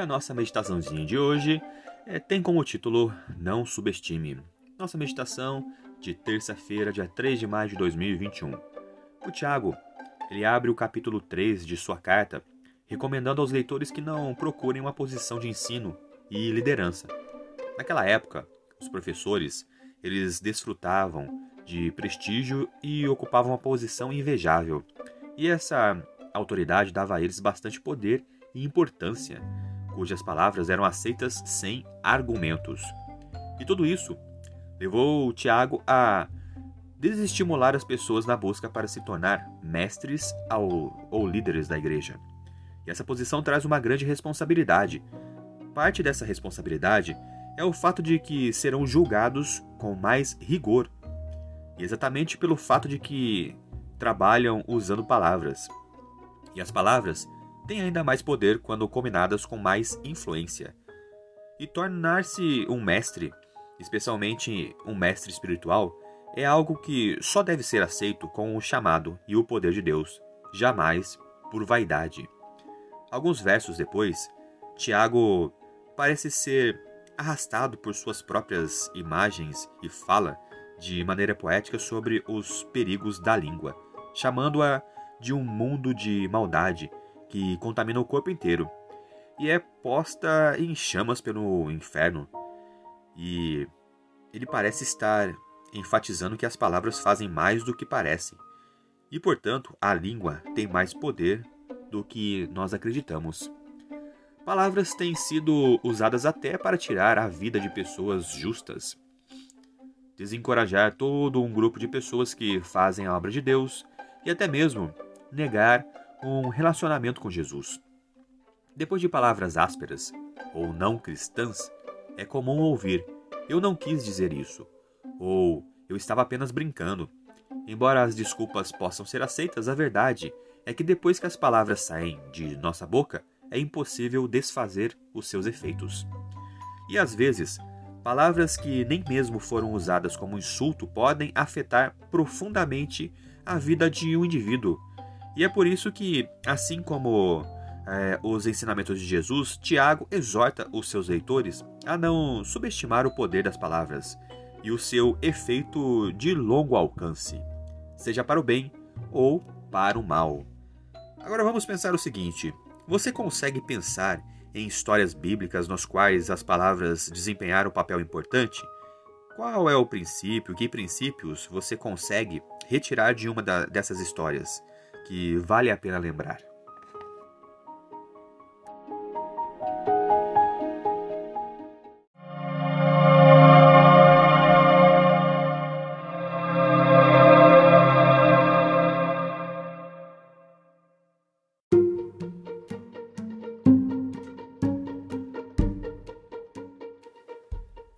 A nossa meditaçãozinha de hoje é, tem como título Não Subestime. Nossa meditação de terça-feira, dia 3 de maio de 2021. O Tiago, ele abre o capítulo 3 de sua carta, recomendando aos leitores que não procurem uma posição de ensino e liderança. Naquela época, os professores, eles desfrutavam de prestígio e ocupavam uma posição invejável. E essa autoridade dava a eles bastante poder e importância cujas palavras eram aceitas sem argumentos. E tudo isso levou Tiago a desestimular as pessoas na busca para se tornar mestres ou, ou líderes da igreja. E essa posição traz uma grande responsabilidade. Parte dessa responsabilidade é o fato de que serão julgados com mais rigor, exatamente pelo fato de que trabalham usando palavras. E as palavras têm ainda mais poder quando combinadas com mais influência. E tornar-se um mestre, especialmente um mestre espiritual, é algo que só deve ser aceito com o chamado e o poder de Deus, jamais por vaidade. Alguns versos depois, Tiago parece ser arrastado por suas próprias imagens e fala de maneira poética sobre os perigos da língua, chamando-a de um mundo de maldade que contamina o corpo inteiro e é posta em chamas pelo inferno. E ele parece estar enfatizando que as palavras fazem mais do que parecem. E, portanto, a língua tem mais poder do que nós acreditamos. Palavras têm sido usadas até para tirar a vida de pessoas justas, desencorajar todo um grupo de pessoas que fazem a obra de Deus e até mesmo negar um relacionamento com Jesus. Depois de palavras ásperas ou não cristãs, é comum ouvir: Eu não quis dizer isso, ou Eu estava apenas brincando. Embora as desculpas possam ser aceitas, a verdade é que depois que as palavras saem de nossa boca, é impossível desfazer os seus efeitos. E às vezes, palavras que nem mesmo foram usadas como insulto podem afetar profundamente a vida de um indivíduo e é por isso que, assim como é, os ensinamentos de Jesus, Tiago exorta os seus leitores a não subestimar o poder das palavras e o seu efeito de longo alcance, seja para o bem ou para o mal. Agora vamos pensar o seguinte: você consegue pensar em histórias bíblicas nas quais as palavras desempenharam um papel importante? Qual é o princípio, que princípios você consegue retirar de uma da, dessas histórias? Que vale a pena lembrar.